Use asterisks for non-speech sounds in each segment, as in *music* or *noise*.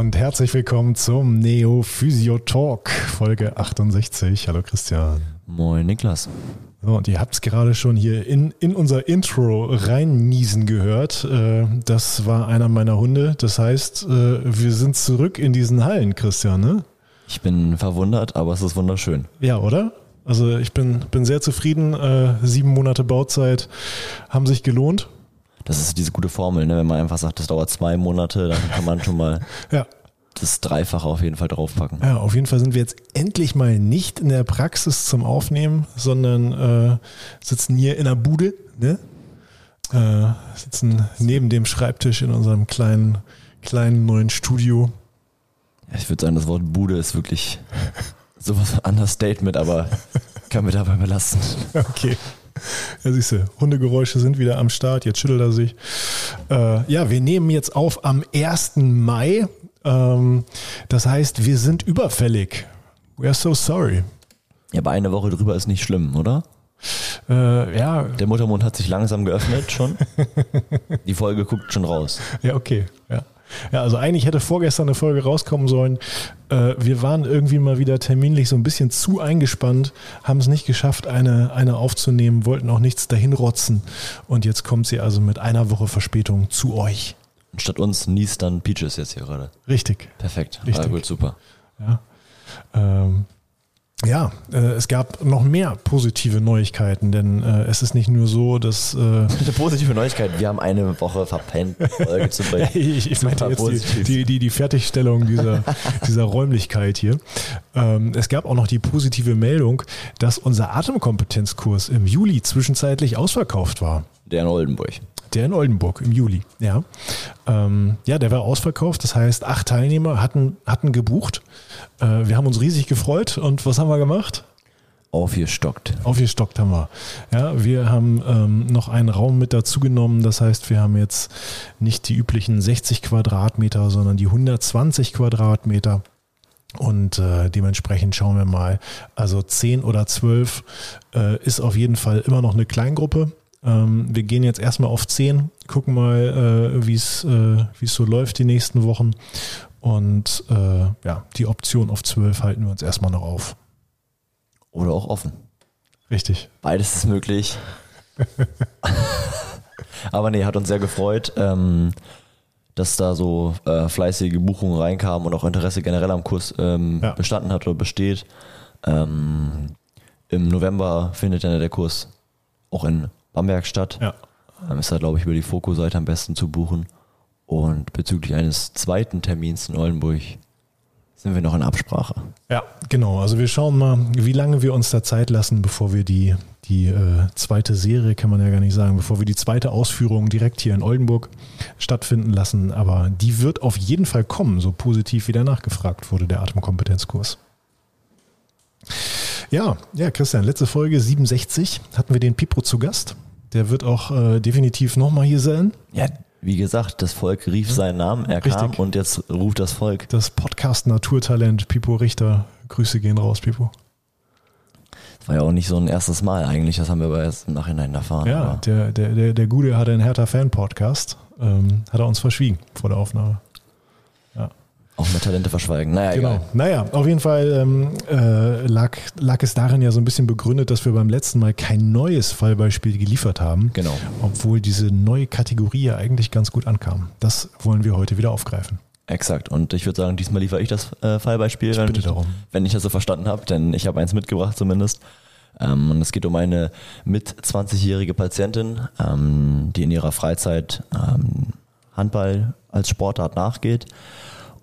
und herzlich willkommen zum Neo Physio Talk, Folge 68. Hallo Christian. Moin Niklas. So, und ihr habt es gerade schon hier in, in unser Intro reinniesen gehört. Äh, das war einer meiner Hunde. Das heißt, äh, wir sind zurück in diesen Hallen, Christian, ne? Ich bin verwundert, aber es ist wunderschön. Ja, oder? Also ich bin, bin sehr zufrieden. Äh, sieben Monate Bauzeit haben sich gelohnt. Das ist diese gute Formel, ne? wenn man einfach sagt, das dauert zwei Monate, dann kann man schon mal *laughs* Ja, das Dreifache auf jeden Fall draufpacken. Ja, auf jeden Fall sind wir jetzt endlich mal nicht in der Praxis zum Aufnehmen, sondern äh, sitzen hier in der Bude, ne? Äh, sitzen neben dem Schreibtisch in unserem kleinen, kleinen neuen Studio. Ja, ich würde sagen, das Wort Bude ist wirklich sowas von Understatement, aber *laughs* können wir dabei belassen. Okay. Ja, siehst du, Hundegeräusche sind wieder am Start, jetzt schüttelt er sich. Äh, ja, wir nehmen jetzt auf am 1. Mai. Ähm, das heißt, wir sind überfällig. We are so sorry. Ja, aber eine Woche drüber ist nicht schlimm, oder? Äh, ja, Der Muttermund hat sich langsam geöffnet schon. *laughs* Die Folge guckt schon raus. Ja, okay. Ja. Ja, also eigentlich hätte vorgestern eine Folge rauskommen sollen. Äh, wir waren irgendwie mal wieder terminlich so ein bisschen zu eingespannt, haben es nicht geschafft, eine, eine aufzunehmen, wollten auch nichts dahin rotzen. Und jetzt kommt sie also mit einer Woche Verspätung zu euch. Und statt uns niest dann Peaches jetzt hier gerade. Richtig. Perfekt. Richtig. Ah, gut, super. Ja. Ähm, ja, äh, es gab noch mehr positive Neuigkeiten, denn äh, es ist nicht nur so, dass äh, *laughs* Eine positive Neuigkeit, wir haben eine Woche verpennt, Folge zu bringen. *laughs* ich, ich meinte jetzt die, die, die, die Fertigstellung dieser, *laughs* dieser Räumlichkeit hier. Ähm, es gab auch noch die positive Meldung, dass unser Atemkompetenzkurs im Juli zwischenzeitlich ausverkauft war. Der in Oldenburg. Der in Oldenburg im Juli, ja. Ähm, ja, der war ausverkauft. Das heißt, acht Teilnehmer hatten, hatten gebucht. Äh, wir haben uns riesig gefreut. Und was haben wir gemacht? Aufgestockt. Aufgestockt haben wir. Ja, wir haben ähm, noch einen Raum mit dazu genommen. Das heißt, wir haben jetzt nicht die üblichen 60 Quadratmeter, sondern die 120 Quadratmeter. Und äh, dementsprechend schauen wir mal. Also 10 oder 12 äh, ist auf jeden Fall immer noch eine Kleingruppe. Ähm, wir gehen jetzt erstmal auf 10, gucken mal, äh, wie es äh, wie es so läuft die nächsten Wochen. Und äh, ja, die Option auf 12 halten wir uns erstmal noch auf. Oder auch offen. Richtig. Beides ist möglich. *laughs* Aber nee, hat uns sehr gefreut, ähm, dass da so äh, fleißige Buchungen reinkamen und auch Interesse generell am Kurs ähm, Ja. bestanden hat oder besteht. Ähm, Im November findet dann der Kurs auch in Bamberg statt. Ja. Ist da, glaube ich, über die Foku-Seite am besten zu buchen. Und bezüglich eines zweiten Termins in Oldenburg sind wir noch in Absprache. Ja, genau. Also wir schauen mal, wie lange wir uns da Zeit lassen, bevor wir die, die äh, zweite Serie, kann man ja gar nicht sagen, bevor wir die zweite Ausführung direkt hier in Oldenburg stattfinden lassen. Aber die wird auf jeden Fall kommen, so positiv wie danach gefragt wurde, der Atemkompetenzkurs. Ja, ja, Christian, letzte Folge 67 hatten wir den Pipro zu Gast. Der wird auch äh, definitiv nochmal hier sein. Ja, wie gesagt, das Volk rief seinen Namen, er kam Richtig. und jetzt ruft das Volk. Das Podcast Naturtalent Pipo Richter. Grüße gehen raus, Pipo. Das war ja auch nicht so ein erstes Mal eigentlich, das haben wir aber erst im Nachhinein erfahren. Ja, der, der, der, der Gute hatte einen Hertha-Fan-Podcast. Ähm, hat er uns verschwiegen vor der Aufnahme. Auch mit Talente verschweigen. Naja, Genau. egal. Naja, auf jeden Fall ähm, äh, lag, lag es darin ja so ein bisschen begründet, dass wir beim letzten Mal kein neues Fallbeispiel geliefert haben. Genau. Obwohl diese neue Kategorie ja eigentlich ganz gut ankam. Das wollen wir heute wieder aufgreifen. Exakt. Und ich würde sagen, diesmal liefere ich das äh, Fallbeispiel, wenn, bitte darum. wenn ich das so verstanden habe, denn ich habe eins mitgebracht zumindest. Ähm, und es geht um eine mit 20-jährige Patientin, ähm, die in ihrer Freizeit ähm, Handball als Sportart nachgeht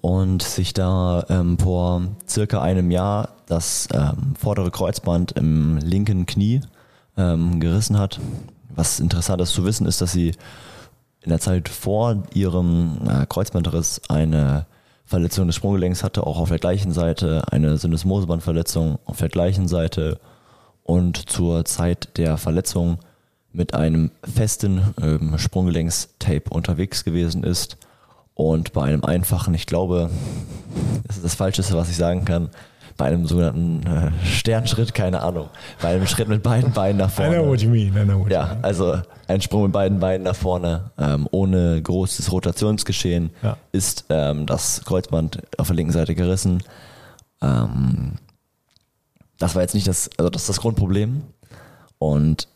und sich da ähm, vor circa einem Jahr das ähm, vordere Kreuzband im linken Knie ähm, gerissen hat. Was interessant ist zu wissen, ist, dass sie in der Zeit vor ihrem äh, Kreuzbandriss eine Verletzung des Sprunggelenks hatte, auch auf der gleichen Seite, eine Syndesmosebandverletzung auf der gleichen Seite und zur Zeit der Verletzung mit einem festen ähm, Sprunggelenkstape unterwegs gewesen ist und bei einem einfachen, ich glaube, das ist das Falscheste, was ich sagen kann, bei einem sogenannten äh, Sternschritt, keine Ahnung, bei einem Schritt mit beiden Beinen nach vorne. I know what you mean. I know what Ja, you mean. also ein Sprung mit beiden Beinen nach vorne, ähm, ohne großes Rotationsgeschehen, Ja. ist ähm, das Kreuzband auf der linken Seite gerissen. Ähm, das war jetzt nicht das, also das ist das Grundproblem. Und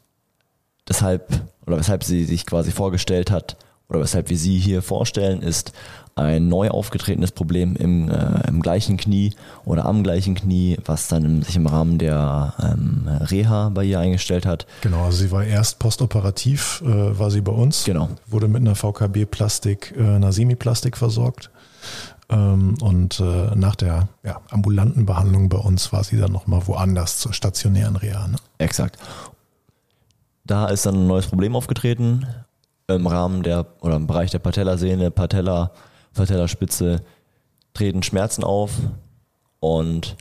deshalb, oder weshalb sie sich quasi vorgestellt hat, oder weshalb wir sie hier vorstellen, ist ein neu aufgetretenes Problem im, äh, im gleichen Knie oder am gleichen Knie, was dann im, sich im Rahmen der ähm, Reha bei ihr eingestellt hat. Genau, also sie war erst postoperativ, äh, war sie bei uns. Genau. Wurde mit einer VKB-Plastik, äh, einer Semiplastik versorgt. Ähm, und äh, nach der ja, ambulanten Behandlung bei uns war sie dann nochmal woanders zur stationären Reha. Ne? Exakt. Da ist dann ein neues Problem aufgetreten im Rahmen der oder im Bereich der Patellasehne, Patella, Patellaspitze treten Schmerzen auf und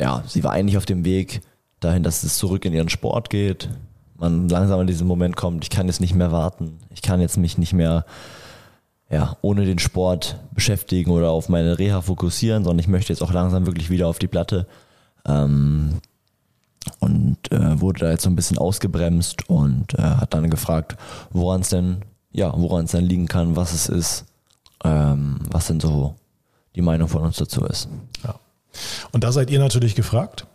ja, sie war eigentlich auf dem Weg dahin, dass es zurück in ihren Sport geht. Man langsam an diesen Moment kommt, ich kann jetzt nicht mehr warten, ich kann jetzt mich nicht mehr ja, ohne den Sport beschäftigen oder auf meine Reha fokussieren, sondern ich möchte jetzt auch langsam wirklich wieder auf die Platte. Ähm, und äh, wurde da jetzt so ein bisschen ausgebremst und äh, hat dann gefragt, woran es denn, ja, woran es denn liegen kann, was es ist, ähm, was denn so die Meinung von uns dazu ist. Ja. Und da seid ihr natürlich gefragt.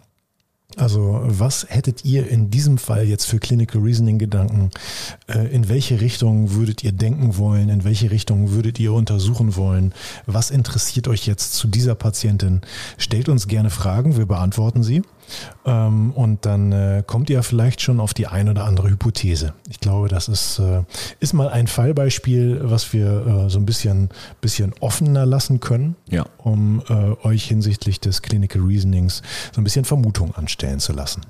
Also was hättet ihr in diesem Fall jetzt für Clinical Reasoning Gedanken? Äh, In welche Richtung würdet ihr denken wollen? In welche Richtung würdet ihr untersuchen wollen? Was interessiert euch jetzt zu dieser Patientin? Stellt uns gerne Fragen, wir beantworten sie. Ähm, Und dann äh, kommt ihr vielleicht schon auf die ein oder andere Hypothese. Ich glaube, das ist, äh, ist mal ein Fallbeispiel, was wir äh, so ein bisschen, bisschen offener lassen können Ja. um äh, euch hinsichtlich des Clinical Reasonings so ein bisschen Vermutung anstellen zu lassen.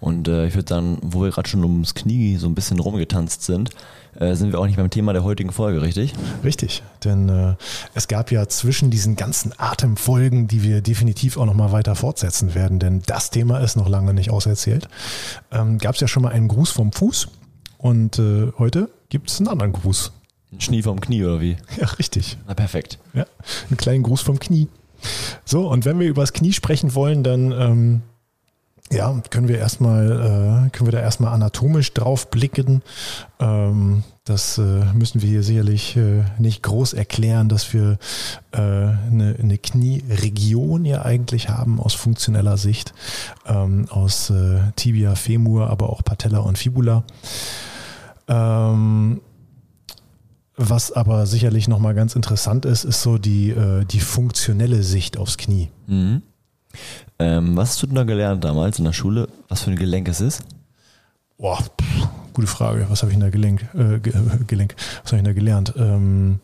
Und äh, ich würde sagen, wo wir gerade schon ums Knie so ein bisschen rumgetanzt sind, äh, sind wir auch nicht beim Thema der heutigen Folge, richtig? Richtig, denn äh, es gab ja zwischen diesen ganzen Atemfolgen, die wir definitiv auch noch mal weiter fortsetzen werden, denn das Thema ist noch lange nicht auserzählt, ähm, gab es ja schon mal einen Gruß vom Fuß und äh, heute gibt es einen anderen Gruß. Ein Schnie vom Knie oder wie? *laughs* Ja, richtig. Na perfekt. Ja, einen kleinen Gruß vom Knie. So, und wenn wir über das Knie sprechen wollen, dann ähm, ja, können wir erstmal, äh, können wir da erstmal anatomisch drauf blicken. Ähm, das äh, müssen wir hier sicherlich äh, nicht groß erklären, dass wir äh, eine, eine Knieregion ja eigentlich haben aus funktioneller Sicht, ähm, aus äh, Tibia, Femur, aber auch Patella und Fibula. Ähm, was aber sicherlich nochmal ganz interessant ist, ist so die, äh, die funktionelle Sicht aufs Knie. Mhm. Ähm, was hast du denn da gelernt damals in der Schule, was für ein Gelenk es ist? Boah, pff, gute Frage. Was habe ich in der Gelenk, äh, Ge- *laughs* Gelenk, was habe ich in der gelernt? Ähm,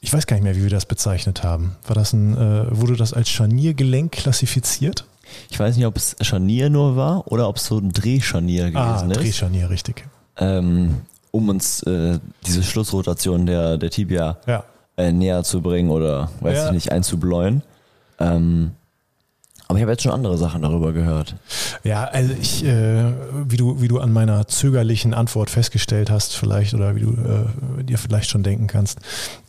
ich weiß gar nicht mehr, wie wir das bezeichnet haben. War das ein, äh, wurde das als Scharniergelenk klassifiziert? Ich weiß nicht, ob es Scharnier nur war oder ob es so ein Drehscharnier Ah, gewesen ist. Drehscharnier, richtig. ähm, um uns äh, diese Schlussrotation der, der Tibia Ja. äh, näher zu bringen oder, weiß Ja. ich nicht, einzubläuen. Ähm, aber ich habe jetzt schon andere Sachen darüber gehört. Ja, also ich, äh, wie du, wie du an meiner zögerlichen Antwort festgestellt hast, vielleicht oder wie du äh, dir vielleicht schon denken kannst,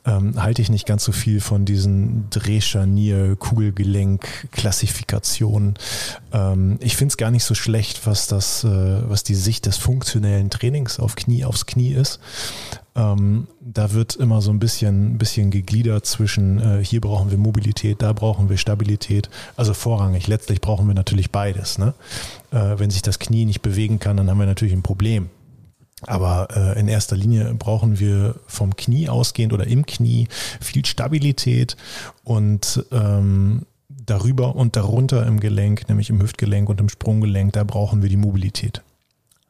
ähm, halte ich nicht ganz so viel von diesen Drehscharnier, Kugelgelenk, Klassifikationen. Ähm, ich finde es gar nicht so schlecht, was das, äh, was die Sicht des funktionellen Trainings auf Knie aufs Knie ist. Ähm, da wird immer so ein bisschen, bisschen gegliedert zwischen, äh, hier brauchen wir Mobilität, da brauchen wir Stabilität. Also vorrangig, letztlich brauchen wir natürlich beides. Ne? Äh, wenn sich das Knie nicht bewegen kann, dann haben wir natürlich ein Problem. Aber äh, in erster Linie brauchen wir vom Knie ausgehend oder im Knie viel Stabilität und ähm, darüber und darunter im Gelenk, nämlich im Hüftgelenk und im Sprunggelenk, da brauchen wir die Mobilität.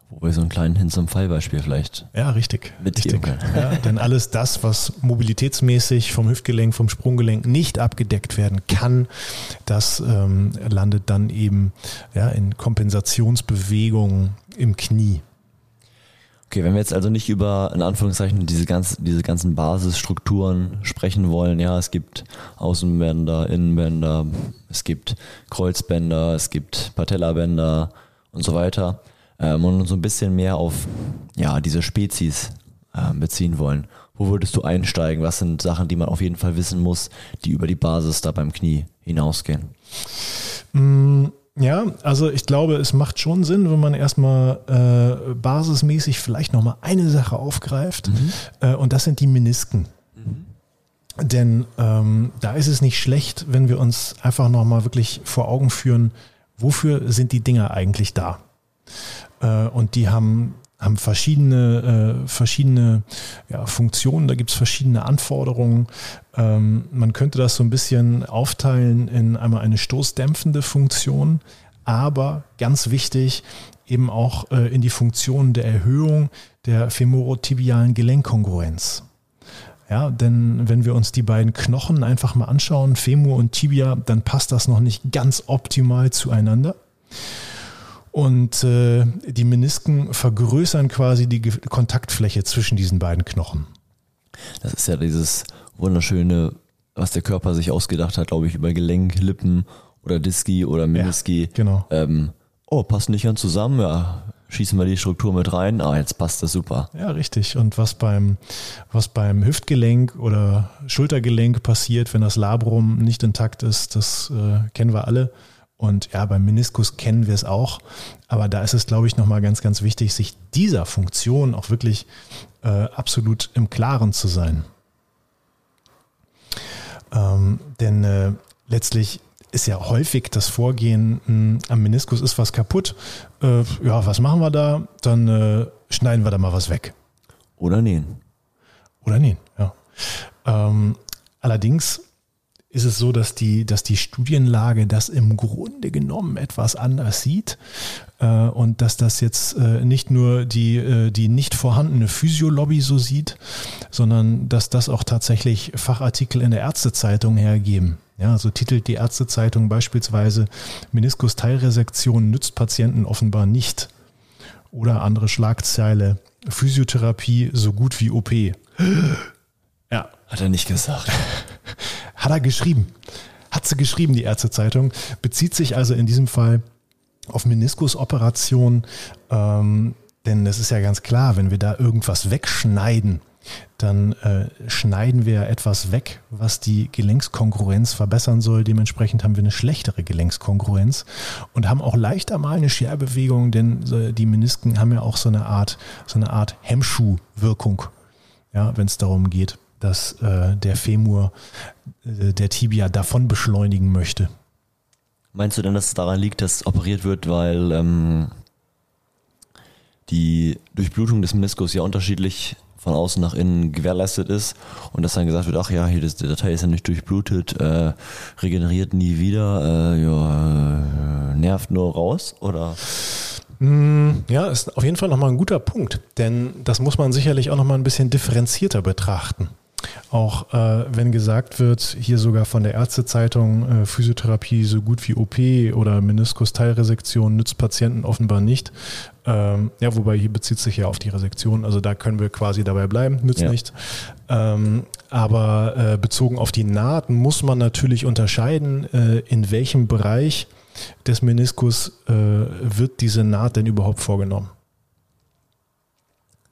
Wo wir so einen kleinen Hin zum Fallbeispiel vielleicht. Ja, richtig. Richtig. Ja, denn alles das, was mobilitätsmäßig vom Hüftgelenk, vom Sprunggelenk nicht abgedeckt werden kann, das ähm, landet dann eben ja, in Kompensationsbewegungen im Knie. Okay, wenn wir jetzt also nicht über, in Anführungszeichen, diese, ganz, diese ganzen Basisstrukturen sprechen wollen, ja, es gibt Außenbänder, Innenbänder, es gibt Kreuzbänder, es gibt Patellabänder und so weiter, ähm, und uns so ein bisschen mehr auf, ja, diese Spezies ähm, beziehen wollen. wo würdest du einsteigen? Was sind Sachen, die man auf jeden Fall wissen muss, die über die Basis da beim Knie hinausgehen? Ja, also ich glaube, es macht schon Sinn, wenn man erstmal äh, basismäßig vielleicht nochmal eine Sache aufgreift mhm. äh, und das sind die Menisken. Mhm. Denn ähm, da ist es nicht schlecht, wenn wir uns einfach nochmal wirklich vor Augen führen, wofür sind die Dinger eigentlich da? Äh, und die haben haben verschiedene, äh, verschiedene ja, Funktionen, da gibt es verschiedene Anforderungen. Ähm, man könnte das so ein bisschen aufteilen in einmal eine stoßdämpfende Funktion, aber ganz wichtig, eben auch äh, in die Funktion der Erhöhung der femorotibialen Gelenkkongruenz. Ja, denn wenn wir uns die beiden Knochen einfach mal anschauen, Femur und Tibia, dann passt das noch nicht ganz optimal zueinander. Und äh, die Menisken vergrößern quasi die Kontaktfläche zwischen diesen beiden Knochen. Das ist ja dieses wunderschöne, was der Körper sich ausgedacht hat, glaube ich, über Gelenk, Lippen oder Diski oder Meniski. Ja, genau. Ähm, oh, passt nicht ganz zusammen, ja, schießen wir die Struktur mit rein, ah, jetzt passt das super. Ja, richtig. Und was beim, was beim Hüftgelenk oder Schultergelenk passiert, wenn das Labrum nicht intakt ist, das äh, kennen wir alle. Und ja, beim Meniskus kennen wir es auch. Aber da ist es, glaube ich, nochmal ganz, ganz wichtig, sich dieser Funktion auch wirklich äh, absolut im Klaren zu sein. Ähm, denn äh, letztlich ist ja häufig das Vorgehen, mh, hm, am Meniskus ist was kaputt. Äh, ja, was machen wir da? Dann äh, schneiden wir da mal was weg. Oder nähen. Oder nähen, ja. Ähm, allerdings ist es so, dass die, dass die Studienlage das im Grunde genommen etwas anders sieht äh, und dass das jetzt äh, nicht nur die, äh, die nicht vorhandene Physiolobby so sieht, sondern dass das auch tatsächlich Fachartikel in der Ärztezeitung hergeben. Ja, so titelt die Ärztezeitung beispielsweise Meniskus-Teilresektion nützt Patienten offenbar nicht. Oder andere Schlagzeile, Physiotherapie so gut wie OP. *gasps* Ja. Hat er nicht gesagt. *laughs* Hat er geschrieben. Hat sie geschrieben, die Ärztezeitung. Bezieht sich also in diesem Fall auf Meniskusoperationen. Ähm, denn es ist ja ganz klar, wenn wir da irgendwas wegschneiden, dann äh, schneiden wir etwas weg, was die Gelenkskongruenz verbessern soll. Dementsprechend haben wir eine schlechtere Gelenkskongruenz und haben auch leichter mal eine Scherbewegung, denn äh, die Menisken haben ja auch so eine Art, so eine Art Hemmschuhwirkung, ja, wenn es darum geht, dass äh, der Femur äh, der Tibia davon beschleunigen möchte. Meinst du denn, dass es daran liegt, dass operiert wird, weil ähm, die Durchblutung des Meniskus ja unterschiedlich von außen nach innen gewährleistet ist und dass dann gesagt wird, ach ja, hier das, der Datei ist ja nicht durchblutet, äh, regeneriert nie wieder, äh, ja, äh, nervt nur raus oder? Mm, ja, ist auf jeden Fall nochmal ein guter Punkt, denn das muss man sicherlich auch nochmal ein bisschen differenzierter betrachten. Auch äh, wenn gesagt wird, hier sogar von der Ärztezeitung, äh, Physiotherapie so gut wie OP oder Meniskus-Teilresektion nützt Patienten offenbar nicht. Ähm, ja, wobei hier bezieht sich ja auf die Resektion, also da können wir quasi dabei bleiben, nützt ja. nicht. Ähm, aber äh, bezogen auf die Naht muss man natürlich unterscheiden, äh, in welchem Bereich des Meniskus äh, wird diese Naht denn überhaupt vorgenommen.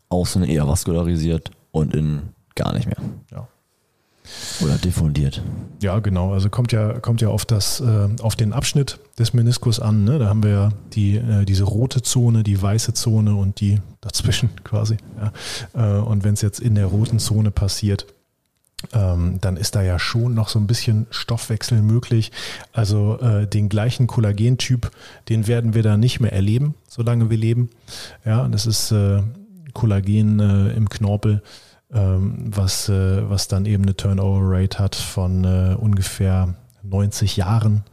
Außen eher vaskularisiert und in gar nicht mehr. Ja. Oder diffundiert. Ja, genau. Also kommt ja, kommt ja auf das, äh, auf den Abschnitt des Meniskus an. Ne? Da haben wir ja die, äh, diese rote Zone, die weiße Zone und die dazwischen *laughs* quasi. Ja? Äh, und wenn es jetzt in der roten Zone passiert, ähm, dann ist da ja schon noch so ein bisschen Stoffwechsel möglich. Also äh, den gleichen Kollagentyp, den werden wir da nicht mehr erleben, solange wir leben. Ja, das ist äh, Kollagen äh, im Knorpel was, äh, was dann eben eine Turnover-Rate hat von äh, ungefähr 90 Jahren.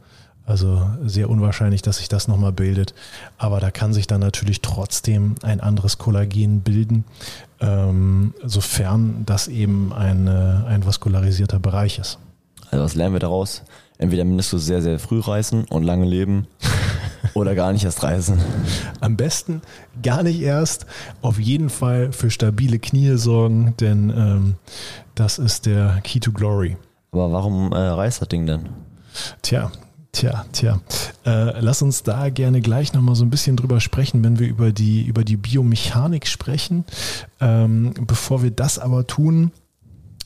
Also sehr unwahrscheinlich, dass sich das nochmal bildet. Aber da kann sich dann natürlich trotzdem ein anderes Kollagen bilden, ähm, sofern das eben ein, äh, ein vaskularisierter Bereich ist. Also was lernen wir daraus? Entweder Meniskus sehr, sehr früh reißen und lange leben oder gar nicht erst reißen. Am besten gar nicht erst. Auf jeden Fall für stabile Knie sorgen, denn ähm, das ist der Key to Glory. Aber warum äh, reißt das Ding denn? Tja, Tja, tja. Äh, lass uns da gerne gleich nochmal so ein bisschen drüber sprechen, wenn wir über die, über die Biomechanik sprechen. Ähm, bevor wir das aber tun,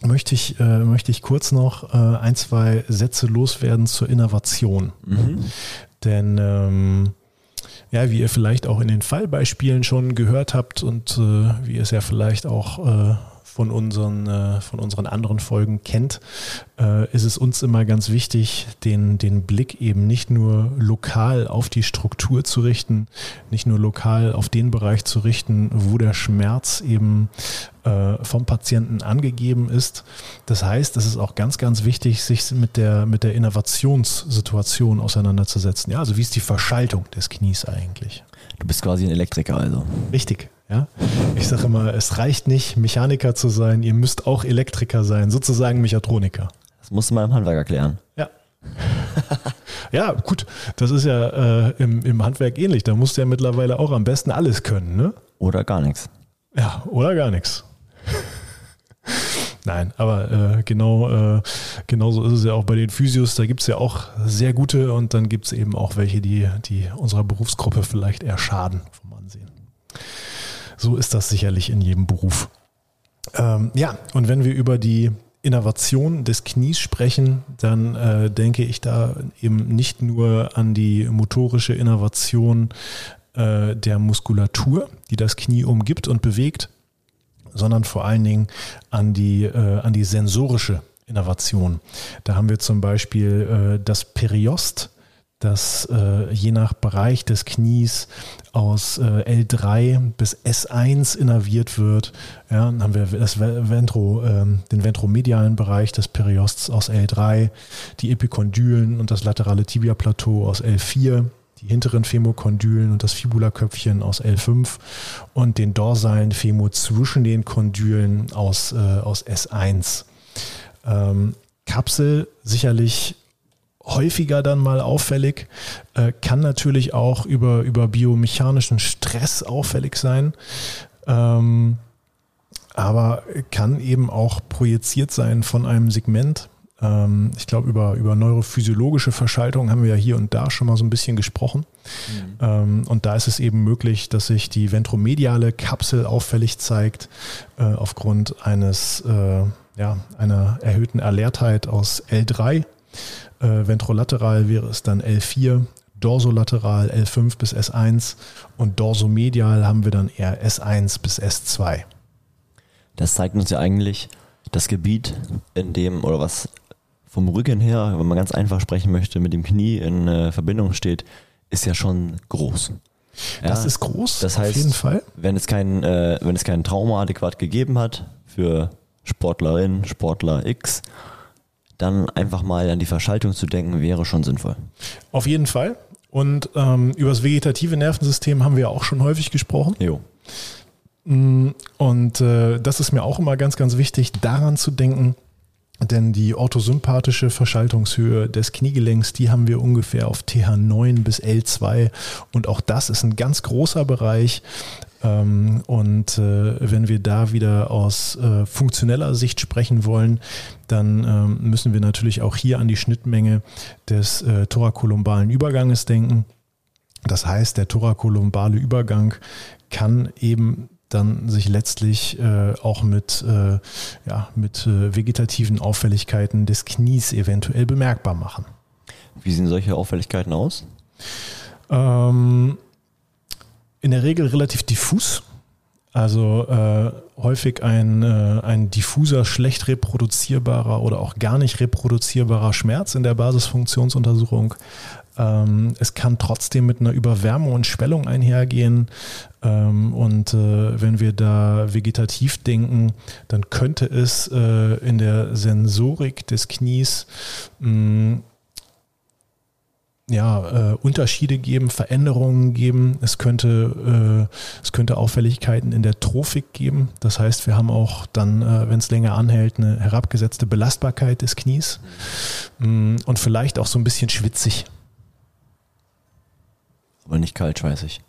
möchte ich, äh, möchte ich kurz noch äh, ein, zwei Sätze loswerden zur Innovation. Mhm. Denn ähm, ja, wie ihr vielleicht auch in den Fallbeispielen schon gehört habt und äh, wie ihr es ja vielleicht auch äh, von unseren, äh, von unseren anderen Folgen kennt, äh, ist es uns immer ganz wichtig, den, den Blick eben nicht nur lokal auf die Struktur zu richten, nicht nur lokal auf den Bereich zu richten, wo der Schmerz eben äh, vom Patienten angegeben ist. Das heißt, es ist auch ganz, ganz wichtig, sich mit der, mit der Innovationssituation auseinanderzusetzen. Ja, also wie ist die Verschaltung des Knies eigentlich? Du bist quasi ein Elektriker also. Richtig. Ja? Ich sage immer, es reicht nicht, Mechaniker zu sein, ihr müsst auch Elektriker sein, sozusagen Mechatroniker. Das musst du mal im Handwerk erklären. Ja. *laughs* ja, gut, das ist ja äh, im, im Handwerk ähnlich. Da musst du ja mittlerweile auch am besten alles können, ne? Oder gar nichts. Ja, oder gar nichts. *laughs* Nein, aber äh, genau, äh, genauso ist es ja auch bei den Physios. Da gibt es ja auch sehr gute und dann gibt es eben auch welche, die, die unserer Berufsgruppe vielleicht eher schaden vom Ansehen. So ist das sicherlich in jedem Beruf. Ähm, ja, und wenn wir über die Innovation des Knies sprechen, dann äh, denke ich da eben nicht nur an die motorische Innovation äh, der Muskulatur, die das Knie umgibt und bewegt, sondern vor allen Dingen an die, äh, an die sensorische Innovation. Da haben wir zum Beispiel äh, das Periost, das äh, je nach Bereich des Knies aus äh, L3 bis S1 innerviert wird. Ja, dann haben wir das Ventro, ähm, den ventromedialen Bereich des Periosts aus L3, die Epikondylen und das laterale Tibiaplateau aus L4, die hinteren Femokondylen und das Fibulaköpfchen aus L5 und den dorsalen Femur zwischen den Kondylen aus, äh, aus S1. Ähm, Kapsel sicherlich häufiger dann mal auffällig, äh, kann natürlich auch über, über biomechanischen Stress auffällig sein, ähm, aber kann eben auch projiziert sein von einem Segment. Ähm, ich glaube, über, über neurophysiologische Verschaltung haben wir ja hier und da schon mal so ein bisschen gesprochen. Mhm. Ähm, und da ist es eben möglich, dass sich die ventromediale Kapsel auffällig zeigt äh, aufgrund eines, äh, ja, einer erhöhten Erlerntheit aus L3 äh, ventrolateral wäre es dann L4, dorsolateral L5 bis S1 und dorsomedial haben wir dann eher S1 bis S2. Das zeigt uns ja eigentlich das Gebiet, in dem oder was vom Rücken her, wenn man ganz einfach sprechen möchte, mit dem Knie in äh, Verbindung steht, ist ja schon groß. Das ist groß, das heißt, auf jeden Fall. Wenn es kein, äh, wenn es kein Trauma adäquat gegeben hat für Sportlerin, Sportler X, dann einfach mal an die Verschaltung zu denken, wäre schon sinnvoll. Auf jeden Fall. Und ähm, über das vegetative Nervensystem haben wir auch schon häufig gesprochen. Jo. Mm, und äh, das ist mir auch immer ganz, ganz wichtig, daran zu denken, denn die orthosympathische Verschaltungshöhe des Kniegelenks, die haben wir ungefähr auf TH9 bis L2. Und auch das ist ein ganz großer Bereich. Ähm, und äh, wenn wir da wieder aus äh, funktioneller Sicht sprechen wollen, dann ähm, müssen wir natürlich auch hier an die Schnittmenge des äh, thorakolumbalen Überganges denken. Das heißt, der thorakolumbale Übergang kann eben dann sich letztlich äh, auch mit, äh, ja, mit äh, vegetativen Auffälligkeiten des Knies eventuell bemerkbar machen. Wie sehen solche Auffälligkeiten aus? Ähm, in der Regel relativ diffus. Also äh, häufig ein, äh, ein diffuser, schlecht reproduzierbarer oder auch gar nicht reproduzierbarer Schmerz in der Basisfunktionsuntersuchung. Ähm, es kann trotzdem mit einer Überwärmung und Schwellung einhergehen. Ähm, und äh, wenn wir da vegetativ denken, dann könnte es äh, in der Sensorik des Knies mh, ja, äh, Unterschiede geben, Veränderungen geben. Es könnte, äh, es könnte Auffälligkeiten in der Trophik geben. Das heißt, wir haben auch dann, äh, wenn es länger anhält, eine herabgesetzte Belastbarkeit des Knies mm, und vielleicht auch so ein bisschen schwitzig. Aber nicht kalt, kaltschweißig.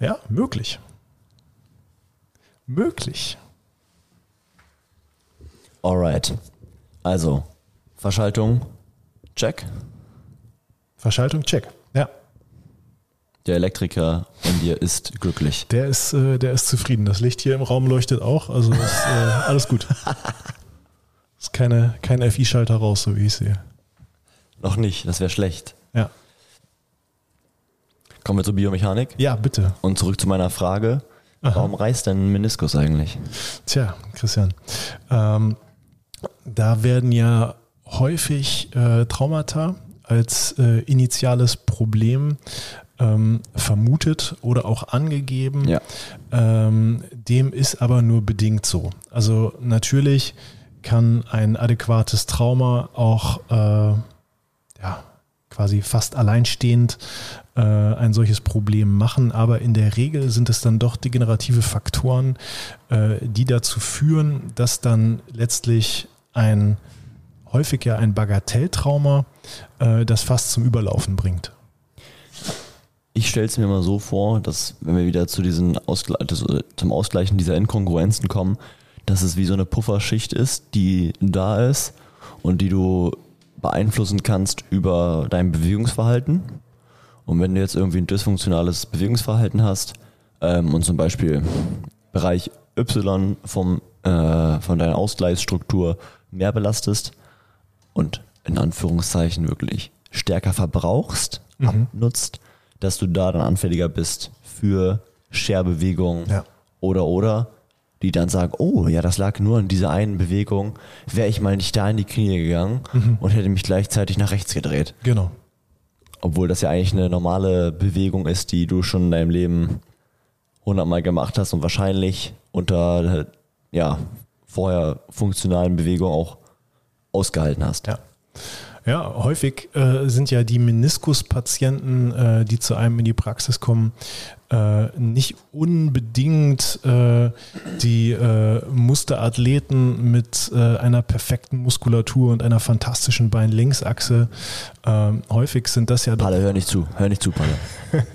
Ja, möglich. Möglich. Alright. Also, Verschaltung, check. Verschaltung, check. Ja. Der Elektriker in dir ist glücklich. Der ist, äh, der ist zufrieden. Das Licht hier im Raum leuchtet auch, also ist äh, *laughs* alles gut. Ist keine, kein FI-Schalter raus, so wie ich sehe. Noch nicht, das wäre schlecht. Ja. Kommen wir zur Biomechanik Ja, bitte. und zurück zu meiner Frage. Aha. Warum reißt denn ein Meniskus eigentlich? Tja, Christian. Ähm, da werden ja häufig äh, Traumata als äh, initiales Problem ähm, vermutet oder auch angegeben. Ja. Ähm, dem ist aber nur bedingt so. Also natürlich kann ein adäquates Trauma auch äh, ja, quasi fast alleinstehend äh, ein solches Problem machen, aber in der Regel sind es dann doch degenerative Faktoren, äh, die dazu führen, dass dann letztlich ein häufig ja ein Bagatelltrauma äh, das fast zum Überlaufen bringt. Ich stelle es mir mal so vor, dass wenn wir wieder zu diesen Ausgle das, äh, zum Ausgleichen dieser Inkongruenzen kommen, dass es wie so eine Pufferschicht ist, die da ist und die du beeinflussen kannst über dein Bewegungsverhalten. Und wenn du jetzt irgendwie ein dysfunktionales Bewegungsverhalten hast ähm, und zum Beispiel Bereich Y vom, äh, von deiner Ausgleichsstruktur mehr belastest und in Anführungszeichen wirklich stärker verbrauchst, Mhm. abnutzt, dass du da dann anfälliger bist für Scherbewegungen Ja. oder oder die dann sagen, oh ja, das lag nur an dieser einen Bewegung, wäre ich mal nicht da in die Knie gegangen Mhm. und hätte mich gleichzeitig nach rechts gedreht. Genau. Obwohl das ja eigentlich eine normale Bewegung ist, die du schon in deinem Leben hundertmal gemacht hast und wahrscheinlich unter ja, vorher funktionalen Bewegungen auch ausgehalten hast. Ja. Ja, häufig äh, sind ja die Meniskuspatienten, äh, die zu einem in die Praxis kommen, äh, nicht unbedingt äh, die äh, Musterathleten mit äh, einer perfekten Muskulatur und einer fantastischen Bein-Längsachse. Ähm, häufig sind das ja Palle, hör nicht zu, hör nicht zu, Palle. *laughs*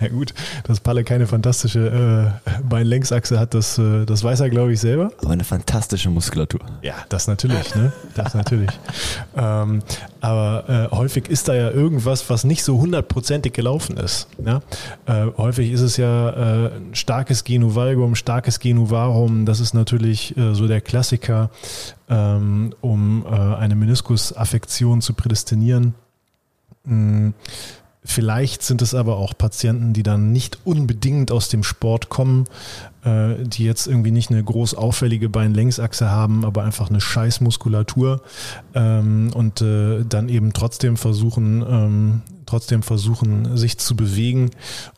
ja gut, dass Palle keine fantastische äh, Bein-Längsachse hat, das, äh, das weiß er, glaube ich, selber. Aber eine fantastische Muskulatur. Ja, das natürlich, ne? Das natürlich. *laughs* ähm, aber häufig ist da ja irgendwas, was nicht so hundertprozentig gelaufen ist. Ja? Äh, häufig ist es ja äh, ein starkes Genu valgum, starkes Genu varum. Das ist natürlich äh, so der Klassiker, ähm, um äh, eine Meniskusaffektion zu prädestinieren. Mm, Vielleicht sind es aber auch Patienten, die dann nicht unbedingt aus dem Sport kommen, äh, die jetzt irgendwie nicht eine groß auffällige Beinlängsachse haben, aber einfach eine scheiß Muskulatur ähm, und äh, dann eben trotzdem versuchen, ähm, trotzdem versuchen, sich zu bewegen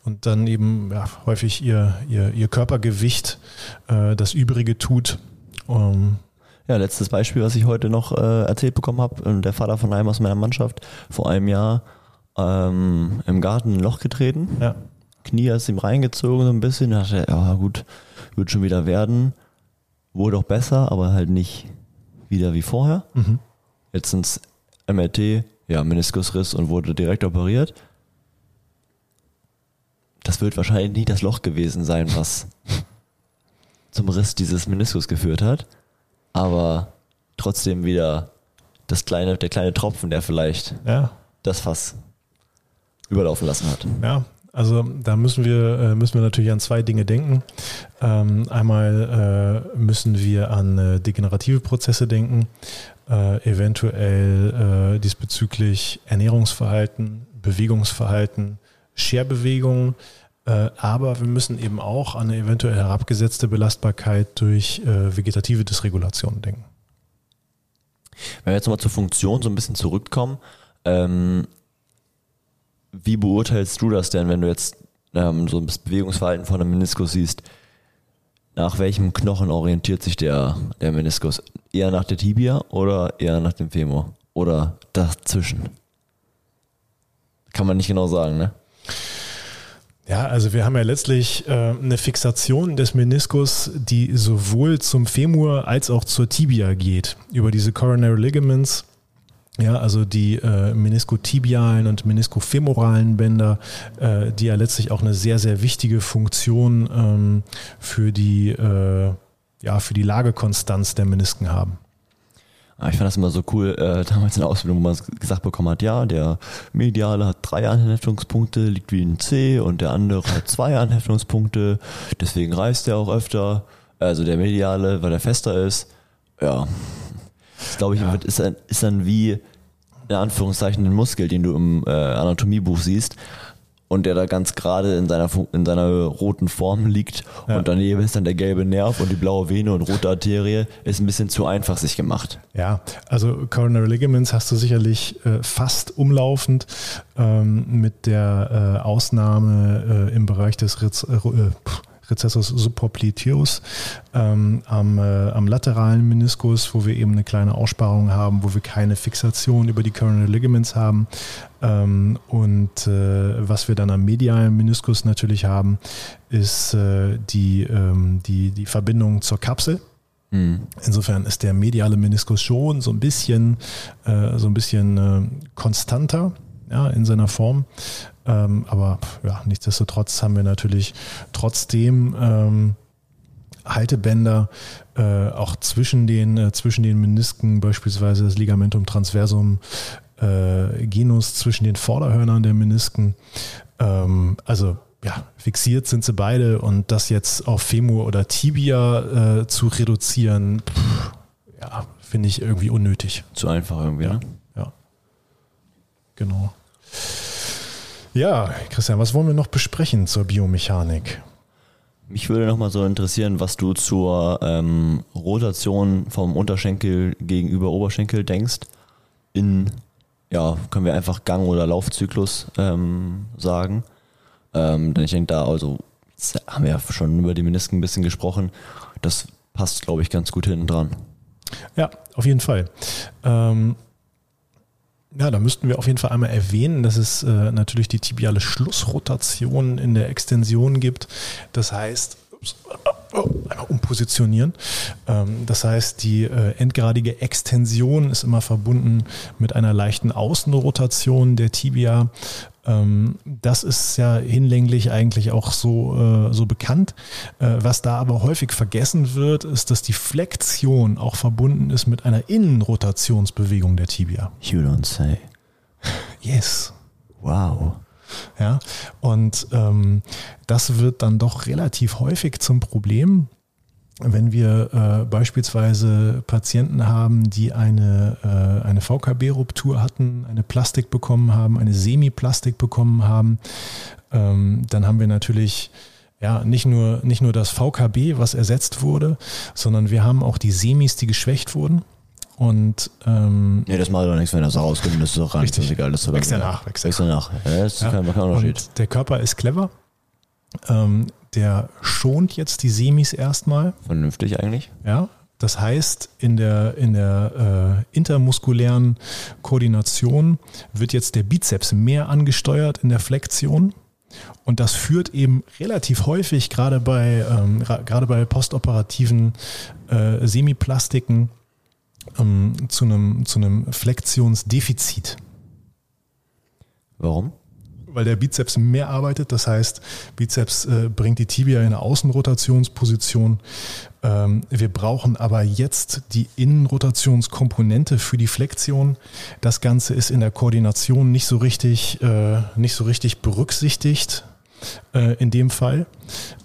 und dann eben ja, häufig ihr, ihr, ihr Körpergewicht äh, das Übrige tut. Ähm, Ja, letztes Beispiel, was ich heute noch äh, erzählt bekommen habe, der Vater von einem aus meiner Mannschaft, vor einem Jahr ähm, im Garten ein Loch getreten. ja. Knie ist ihm reingezogen so ein bisschen. Da dachte er, ja gut, wird schon wieder werden. Wurde auch besser, aber halt nicht wieder wie vorher. Mhm. Jetzt ins MRT, ja, Meniskusriss und wurde direkt operiert. Das wird wahrscheinlich nie das Loch gewesen sein, was zum Riss dieses Meniskus geführt hat. Aber trotzdem wieder das kleine, der kleine Tropfen, der vielleicht ja, das Fass überlaufen lassen hat. Ja, also da müssen wir, äh, müssen wir natürlich an zwei Dinge denken. Ähm, einmal äh, müssen wir an äh, degenerative Prozesse denken, äh, eventuell äh, diesbezüglich Ernährungsverhalten, Bewegungsverhalten, Scherbewegung, äh, aber wir müssen eben auch an eine eventuell herabgesetzte Belastbarkeit durch äh, vegetative Dysregulation denken. Wenn wir jetzt nochmal zur Funktion so ein bisschen zurückkommen, ähm, wie beurteilst du das denn, wenn du jetzt ähm, so das Bewegungsverhalten von einem Meniskus siehst? Nach welchem Knochen orientiert sich der, der Meniskus? Eher nach der Tibia oder eher nach dem Femur? Oder dazwischen? Kann man nicht genau sagen, ne? Ja, also wir haben ja letztlich äh, eine Fixation des Meniskus, die sowohl zum Femur als auch zur Tibia geht, über diese Coronary Ligaments. Ja, also die äh, meniskotibialen und meniskofemoralen Bänder, äh, die ja letztlich auch eine sehr, sehr wichtige Funktion ähm, für die, äh, ja, für die Lagekonstanz der Menisken haben. Ah, Ich fand das immer so cool, äh, damals in der Ausbildung, wo man gesagt bekommen hat, ja, der Mediale hat drei Anheftungspunkte, liegt wie ein C und der andere hat zwei Anheftungspunkte, deswegen reißt er auch öfter. Also der Mediale, weil er fester ist. Ja, Das glaube ich, ja. ist, dann, ist dann wie in Anführungszeichen ein Muskel, den du im äh, Anatomiebuch siehst und der da ganz gerade in seiner, in seiner roten Form liegt ja. und daneben ist dann der gelbe Nerv und die blaue Vene und rote Arterie, ist ein bisschen zu einfach sich gemacht. Ja, also Coronary Ligaments hast du sicherlich äh, fast umlaufend ähm, mit der äh, Ausnahme äh, im Bereich des Ritz, äh, äh, Rezessus subpopliteus ähm, am, äh, am lateralen Meniskus, wo wir eben eine kleine Aussparung haben, wo wir keine Fixation über die Coronary Ligaments haben. Ähm, und äh, was wir dann am medialen Meniskus natürlich haben, ist äh, die, ähm, die, die Verbindung zur Kapsel. Mhm. Insofern ist der mediale Meniskus schon so ein bisschen, äh, so ein bisschen äh, konstanter ja, in seiner Form. Ähm, aber ja, nichtsdestotrotz haben wir natürlich trotzdem ähm, Haltebänder äh, auch zwischen den, äh, zwischen den Menisken, beispielsweise das Ligamentum transversum äh, genus zwischen den Vorderhörnern der Menisken. Ähm, also ja, fixiert sind sie beide und das jetzt auf Femur oder Tibia äh, zu reduzieren, pff, ja, finde ich irgendwie unnötig. Zu einfach irgendwie, ja. Ne? Ja. Genau. Ja, Christian, was wollen wir noch besprechen zur Biomechanik? Mich würde nochmal so interessieren, was du zur ähm, Rotation vom Unterschenkel gegenüber Oberschenkel denkst. In, ja, können wir einfach Gang- oder Laufzyklus ähm, sagen. Ähm, denn ich denke, da, also, haben wir ja schon über die Menisken ein bisschen gesprochen. Das passt, glaube ich, ganz gut hinten dran. Ja, auf jeden Fall. Ähm, ja, da müssten wir auf jeden Fall einmal erwähnen, dass es äh, natürlich die tibiale Schlussrotation in der Extension gibt. Das heißt, oh, einmal umpositionieren. Ähm, das heißt, die äh, endgradige Extension ist immer verbunden mit einer leichten Außenrotation der Tibia. Ähm, das ist ja hinlänglich eigentlich auch so, äh, so bekannt. Äh, was da aber häufig vergessen wird, ist, dass die Flexion auch verbunden ist mit einer Innenrotationsbewegung der Tibia. You don't say. Yes. Wow. Ja, und ähm, das wird dann doch relativ häufig zum Problem wenn wir äh, beispielsweise Patienten haben, die eine, äh, eine VKB-Ruptur hatten, eine Plastik bekommen haben, eine Semiplastik bekommen haben, ähm, dann haben wir natürlich ja, nicht nur, nicht nur das VKB, was ersetzt wurde, sondern wir haben auch die Semis, die geschwächt wurden. Und ähm, nee, das macht doch nichts, wenn das rauskommt, das ist doch rein. Richtig. Das ist egal, das ist wächst nach, wächst nach. Ja, das ist ja. kein, kein Unterschied. Und der Körper ist clever. Ähm, der schont jetzt die Semis erstmal. Vernünftig eigentlich. Ja. Das heißt, in der, in der äh, intermuskulären Koordination wird jetzt der Bizeps mehr angesteuert in der Flexion. Und das führt eben relativ häufig, gerade bei, ähm, gerade bei postoperativen äh, Semiplastiken, ähm, zu, einem, zu einem Flexionsdefizit. Warum? Weil der Bizeps mehr arbeitet. Das heißt, Bizeps äh, bringt die Tibia in eine Außenrotationsposition. Ähm, wir brauchen aber jetzt die Innenrotationskomponente für die Flexion. Das Ganze ist in der Koordination nicht so richtig, äh, nicht so richtig berücksichtigt äh, in dem Fall.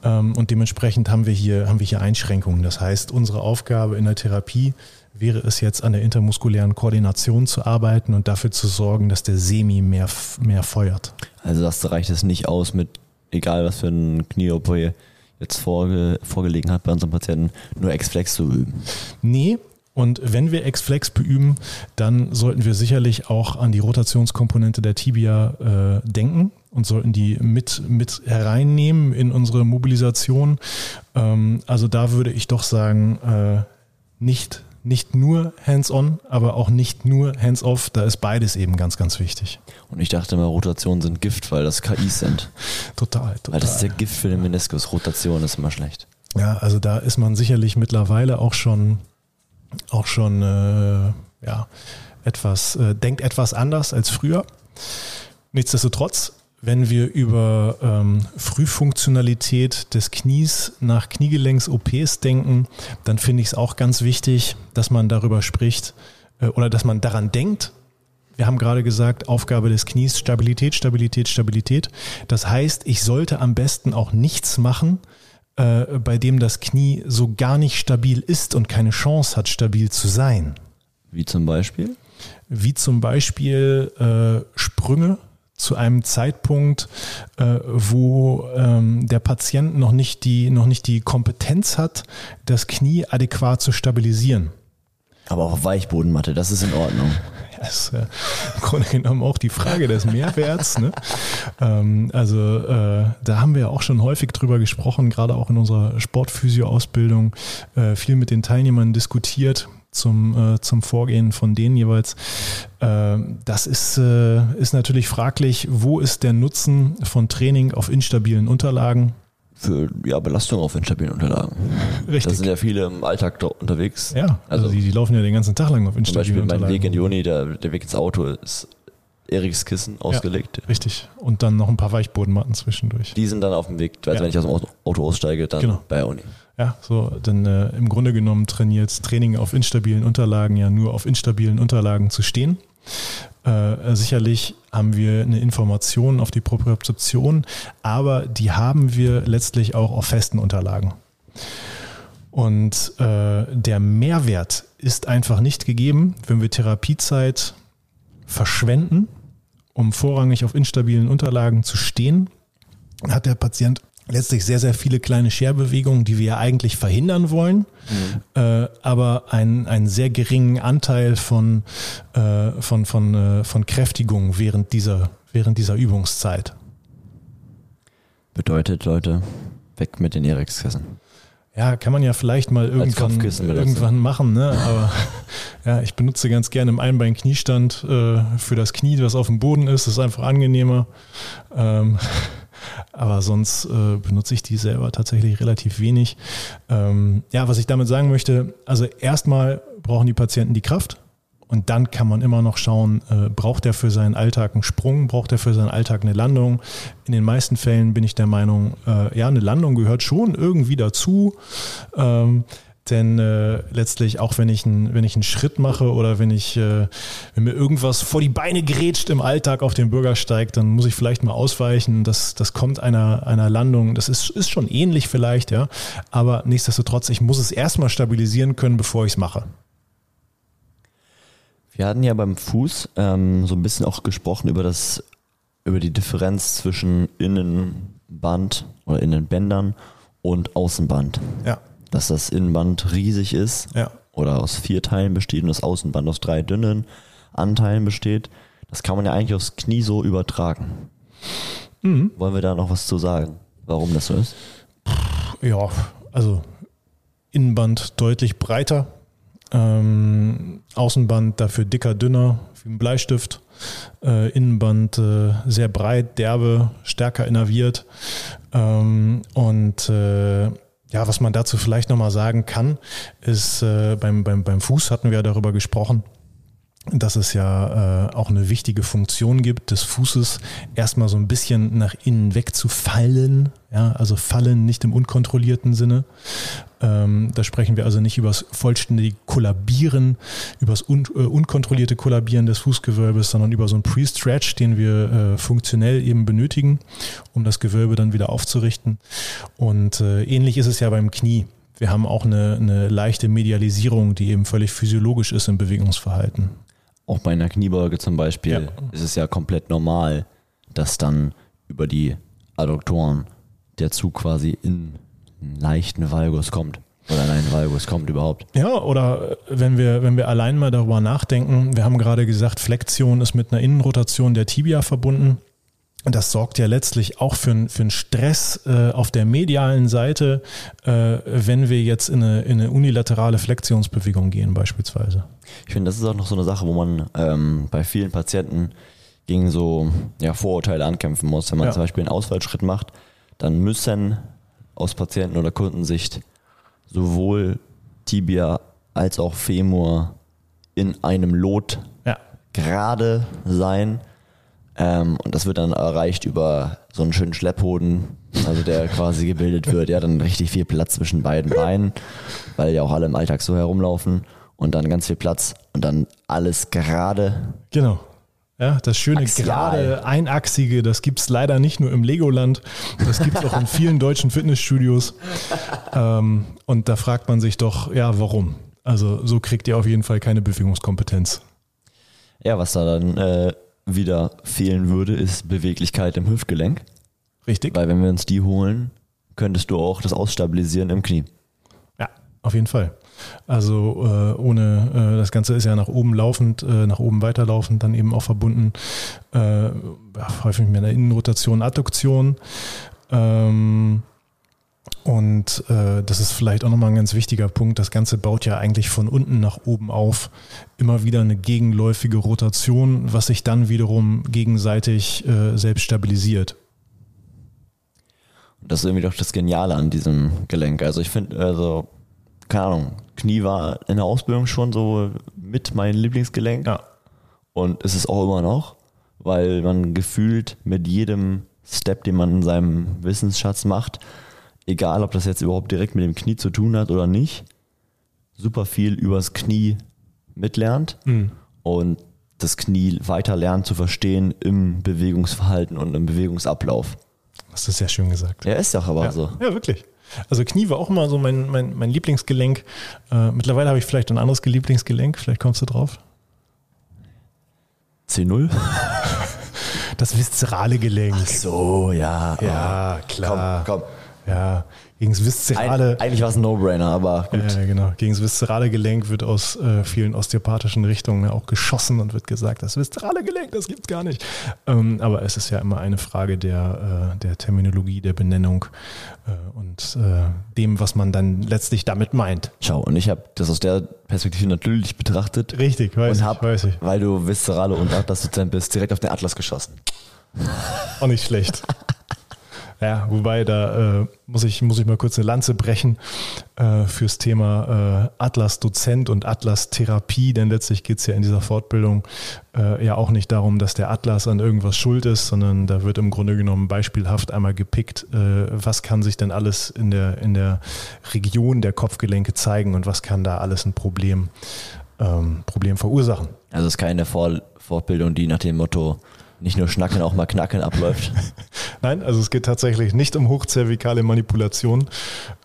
Ähm, und dementsprechend haben wir hier, haben wir hier Einschränkungen. Das heißt, unsere Aufgabe in der Therapie wäre es jetzt an der intermuskulären Koordination zu arbeiten und dafür zu sorgen, dass der Semi mehr, mehr feuert. Also das reicht es nicht aus mit, egal was für ein Knie-OP jetzt vorge vorgelegen hat bei unserem Patienten, nur X-Flex zu üben. Nee, und wenn wir X-Flex beüben, dann sollten wir sicherlich auch an die Rotationskomponente der Tibia äh, denken und sollten die mit, mit hereinnehmen in unsere Mobilisation. Ähm, also da würde ich doch sagen, äh, nicht nicht nur hands-on, aber auch nicht nur hands-off. Da ist beides eben ganz, ganz wichtig. Und ich dachte immer, Rotationen sind Gift, weil das KIs sind. total, total. Weil das ist der Gift für den Meniskus. Rotation ist immer schlecht. Ja, also da ist man sicherlich mittlerweile auch schon, auch schon, äh, ja, etwas, äh, denkt etwas anders als früher. Nichtsdestotrotz wenn wir über ähm, Frühfunktionalität des Knies nach Kniegelenks-OPs denken, dann finde ich es auch ganz wichtig, dass man darüber spricht äh, oder dass man daran denkt. Wir haben gerade gesagt, Aufgabe des Knies Stabilität, Stabilität, Stabilität. Das heißt, ich sollte am besten auch nichts machen, äh, bei dem das Knie so gar nicht stabil ist und keine Chance hat, stabil zu sein. Wie zum Beispiel? Wie zum Beispiel äh, Sprünge zu einem Zeitpunkt, äh, wo ähm, der Patient noch nicht, die, noch nicht die Kompetenz hat, das Knie adäquat zu stabilisieren. Aber auch auf Weichbodenmatte, das ist in Ordnung. *laughs* Das ist äh, im Grunde genommen auch die Frage des Mehrwerts. Ne? Ähm, also äh, da haben wir ja auch schon häufig drüber gesprochen, gerade auch in unserer Sportphysio-Ausbildung, äh, viel mit den Teilnehmern diskutiert zum, äh, zum Vorgehen von denen jeweils. Äh, das ist, äh, ist natürlich fraglich, wo ist der Nutzen von Training auf instabilen Unterlagen? Für ja, Belastung auf instabilen Unterlagen. Richtig. Da sind ja viele im Alltag dort unterwegs. Ja, also, die, die laufen ja den ganzen Tag lang auf Zum instabilen Beispiel mein Unterlagen. Weg in die Uni, der, der Weg ins Auto ist Eriks Kissen ausgelegt. Richtig. Und dann noch ein paar Weichbodenmatten zwischendurch. Die sind dann auf dem Weg, also Ja. wenn ich aus dem Auto- aussteige, dann Genau. bei der Uni. Ja, so, denn äh, im Grunde genommen trainiert Training auf instabilen Unterlagen ja nur auf instabilen Unterlagen zu stehen. Äh, sicherlich haben wir eine Information auf die Propriozeption, aber die haben wir letztlich auch auf festen Unterlagen. Und äh, der Mehrwert ist einfach nicht gegeben, wenn wir Therapiezeit verschwenden, um vorrangig auf instabilen Unterlagen zu stehen, hat der Patient letztlich sehr, sehr viele kleine Scherbewegungen, die wir ja eigentlich verhindern wollen, äh, aber einen, einen sehr geringen Anteil von, äh, von, von, äh, von Kräftigung während dieser, während dieser Übungszeit. Bedeutet, Leute, weg mit den Erikskissen. Ja, kann man ja vielleicht mal irgendwann, irgendwann machen, ne? aber *laughs* ja, ich benutze ganz gerne im Einbein-Kniestand äh, für das Knie, was auf dem Boden ist, das ist einfach angenehmer. Ähm, aber sonst äh, benutze ich die selber tatsächlich relativ wenig. Ähm, ja, was ich damit sagen möchte, also erstmal brauchen die Patienten die Kraft. Und dann kann man immer noch schauen, äh, braucht er für seinen Alltag einen Sprung, braucht er für seinen Alltag eine Landung. In den meisten Fällen bin ich der Meinung, äh, ja, eine Landung gehört schon irgendwie dazu. Ähm, denn äh, letztlich, auch wenn ich, ein, wenn ich einen Schritt mache oder wenn ich, äh, wenn mir irgendwas vor die Beine grätscht im Alltag auf dem Bürgersteig, dann muss ich vielleicht mal ausweichen. Das, das kommt einer, einer Landung. Das ist, ist schon ähnlich vielleicht, ja. Aber nichtsdestotrotz, ich muss es erstmal stabilisieren können, bevor ich es mache. Wir hatten ja beim Fuß ähm, so ein bisschen auch gesprochen über das, über die Differenz zwischen Innenband oder Innenbändern und Außenband. Ja, Dass das Innenband riesig ist ja. oder aus vier Teilen besteht und das Außenband aus drei dünnen Anteilen besteht. Das kann man ja eigentlich aufs Knie so übertragen. Mhm. Wollen wir da noch was zu sagen, warum das so ist? Ja, also Innenband deutlich breiter, ähm, Außenband dafür dicker, dünner, wie ein Bleistift. Äh, Innenband äh, sehr breit, derbe, stärker innerviert. Ähm, und äh, ja, was man dazu vielleicht nochmal sagen kann, ist, äh, beim, beim, beim Fuß hatten wir ja darüber gesprochen, dass es ja äh, auch eine wichtige Funktion gibt, des Fußes erstmal so ein bisschen nach innen wegzufallen. Ja, also fallen nicht im unkontrollierten Sinne. Ähm, da sprechen wir also nicht über das vollständige Kollabieren, über das un äh, unkontrollierte Kollabieren des Fußgewölbes, sondern über so einen Pre-Stretch, den wir äh, funktionell eben benötigen, um das Gewölbe dann wieder aufzurichten. Und äh, ähnlich ist es ja beim Knie. Wir haben auch eine, eine leichte Medialisierung, die eben völlig physiologisch ist im Bewegungsverhalten. Auch bei einer Kniebeuge zum Beispiel Ja. ist es ja komplett normal, dass dann über die Adduktoren der Zug quasi in einen leichten Valgus kommt. Oder in einen Valgus kommt überhaupt. Ja, oder äh, wenn wir, wenn wir allein mal darüber nachdenken, wir haben gerade gesagt, Flexion ist mit einer Innenrotation der Tibia verbunden. Und Das sorgt ja letztlich auch für, einen- für einen Stress äh, auf der medialen Seite, äh, wenn wir jetzt in eine, in eine unilaterale Flexionsbewegung gehen beispielsweise. Ich finde, das ist auch noch so eine Sache, wo man ähm, bei vielen Patienten gegen so ja, Vorurteile ankämpfen muss. Wenn man Ja. zum Beispiel einen Ausfallschritt macht, dann müssen aus Patienten- oder Kundensicht sowohl Tibia als auch Femur in einem Lot Ja, gerade sein. Ähm, und das wird dann erreicht über so einen schönen Schlepphoden, also der *laughs* quasi gebildet wird. Ja, dann richtig viel Platz zwischen beiden Beinen, weil ja auch alle im Alltag so herumlaufen. Und dann ganz viel Platz und dann alles gerade. genau. Ja, das schöne Axial. gerade einachsige, das gibt's leider nicht nur im Legoland, das gibt's auch in vielen deutschen Fitnessstudios. *laughs* Ähm, und da fragt man sich doch, ja, warum? Also so kriegt ihr auf jeden Fall keine Bewegungskompetenz. Ja, was da dann äh, wieder fehlen würde, ist Beweglichkeit im Hüftgelenk. Richtig? Weil wenn wir uns die holen, könntest du auch das Ausstabilisieren im Knie. Auf jeden Fall. Also äh, ohne, äh, das Ganze ist ja nach oben laufend, äh, nach oben weiterlaufend, dann eben auch verbunden, äh, häufig mit einer Innenrotation, Adduktion. Ähm, und äh, das ist vielleicht auch nochmal ein ganz wichtiger Punkt. Das Ganze baut ja eigentlich von unten nach oben auf. Immer wieder eine gegenläufige Rotation, was sich dann wiederum gegenseitig äh, selbst stabilisiert. Das ist irgendwie doch das Geniale an diesem Gelenk. Also ich finde, also, keine Ahnung, Knie war in der Ausbildung schon so mit mein Lieblingsgelenk. Ja. Und ist es auch immer noch, weil man gefühlt mit jedem Step, den man in seinem Wissensschatz macht, egal ob das jetzt überhaupt direkt mit dem Knie zu tun hat oder nicht, super viel übers Knie mitlernt Mhm. und das Knie weiter lernt zu verstehen im Bewegungsverhalten und im Bewegungsablauf. Das ist sehr schön gesagt. Ja, ist doch aber ja. so. Ja, wirklich. Also Knie war auch immer so mein, mein, mein Lieblingsgelenk. Äh, mittlerweile habe ich vielleicht ein anderes Lieblingsgelenk, vielleicht kommst du drauf. C0? Das viszerale Gelenk. So, ja. Ja, klar. Komm, komm. Ja, gegen das viszerale, eigentlich war es ein No-Brainer, aber gut. ja, genau. Gegen das viszerale Gelenk wird aus äh, vielen osteopathischen Richtungen auch geschossen und wird gesagt, das viszerale Gelenk, das gibt's gar nicht. Ähm, aber es ist ja immer eine Frage der, äh, der Terminologie, der Benennung äh, und äh, dem, was man dann letztlich damit meint. Schau, und ich habe das aus der Perspektive natürlich betrachtet Richtig, weiß und ich, hab, weiß ich. weil du Viszerale und Atlas-Dozent bist, direkt auf den Atlas geschossen. Auch nicht schlecht. *laughs* Ja, wobei da äh, muss, ich, muss ich mal kurz eine Lanze brechen äh, fürs Thema äh, Atlas-Dozent und Atlas-Therapie, denn letztlich geht es ja in dieser Fortbildung äh, ja auch nicht darum, dass der Atlas an irgendwas schuld ist, sondern da wird im Grunde genommen beispielhaft einmal gepickt, äh, was kann sich denn alles in der, in der Region der Kopfgelenke zeigen und was kann da alles ein Problem, ähm, Problem verursachen. Also es ist keine Vor Fortbildung, die nach dem Motto nicht nur schnacken, auch mal knacken abläuft. *laughs* Nein, also es geht tatsächlich nicht um hochzervikale Manipulation.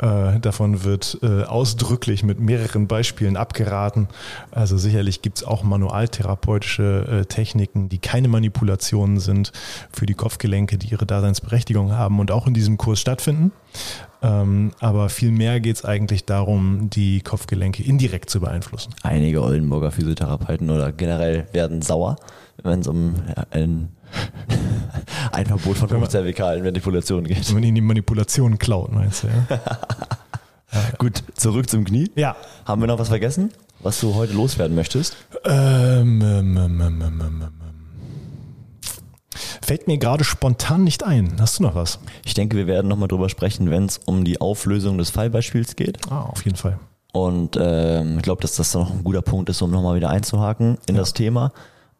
Äh, davon wird äh, ausdrücklich mit mehreren Beispielen abgeraten. Also sicherlich gibt es auch manualtherapeutische äh, Techniken, die keine Manipulationen sind für die Kopfgelenke, die ihre Daseinsberechtigung haben und auch in diesem Kurs stattfinden. Ähm, aber vielmehr geht es eigentlich darum, die Kopfgelenke indirekt zu beeinflussen. Einige Oldenburger Physiotherapeuten oder generell werden sauer, wenn es um ein, *laughs* ein Verbot von hochzervikalen Manipulationen geht. Wenn man ihnen die Manipulation klaut, meinst du, *laughs* ja? Gut, zurück zum Knie. ja. Haben wir noch was vergessen, was du heute loswerden möchtest? Ähm, ähm, ähm, ähm, ähm, ähm, ähm. Fällt mir gerade spontan nicht ein. Hast du noch was? Ich denke, wir werden nochmal drüber sprechen, wenn es um die Auflösung des Fallbeispiels geht. Ah, auf jeden Fall. Und ähm, ich glaube, dass das noch ein guter Punkt ist, um nochmal wieder einzuhaken in das Thema.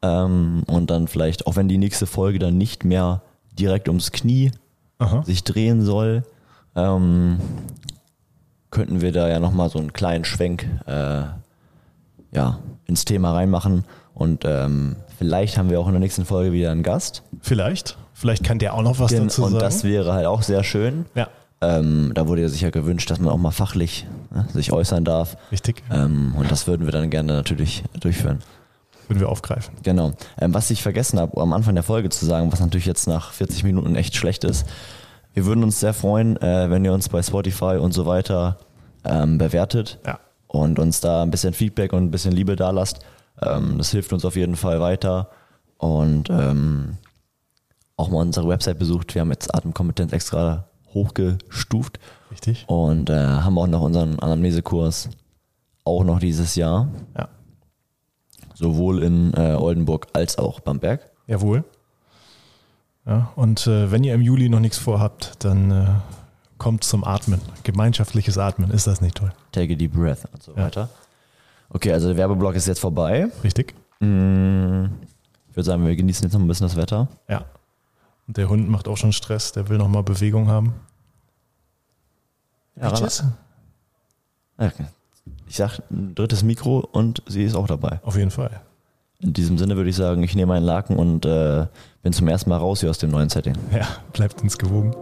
Ähm, und dann vielleicht, auch wenn die nächste Folge dann nicht mehr direkt ums Knie Aha. sich drehen soll, ähm, könnten wir da ja nochmal so einen kleinen Schwenk äh, ja, ins Thema reinmachen. Und ähm, vielleicht haben wir auch in der nächsten Folge wieder einen Gast. Vielleicht. Vielleicht kann der auch noch was dazu und sagen. das wäre halt auch sehr schön. ja, Ähm, da wurde ja sicher gewünscht, dass man auch mal fachlich ne, sich äußern darf. richtig. Ähm, und das würden wir dann gerne natürlich durchführen. Würden wir aufgreifen. Genau. Ähm, was ich vergessen habe, am Anfang der Folge zu sagen, was natürlich jetzt nach 40 Minuten echt schlecht ist, wir würden uns sehr freuen, äh, wenn ihr uns bei Spotify und so weiter ähm, bewertet Ja. und uns da ein bisschen Feedback und ein bisschen Liebe da lasst. Ähm, das hilft uns auf jeden Fall weiter. Und ähm, auch mal unsere Website besucht. Wir haben jetzt Atemkompetenz extra hochgestuft Richtig. und äh, haben auch noch unseren Anamnesekurs auch noch dieses Jahr, Ja. sowohl in äh, Oldenburg als auch Bamberg. Jawohl. Ja, und äh, wenn ihr im Juli noch nichts vorhabt, dann äh, kommt zum Atmen. Gemeinschaftliches Atmen, ist das nicht toll? Take a deep breath und so Ja. weiter. Okay, also der Werbeblock ist jetzt vorbei. Richtig? Mm, Ich würde sagen, wir genießen jetzt noch ein bisschen das Wetter. Ja. Und der Hund macht auch schon Stress, der will noch mal Bewegung haben. Ja, Okay. Ich sag ein drittes Mikro und sie ist auch dabei. Auf jeden Fall. In diesem Sinne würde ich sagen, ich nehme einen Laken und äh, bin zum ersten Mal raus hier aus dem neuen Setting. Ja, bleibt uns gewogen.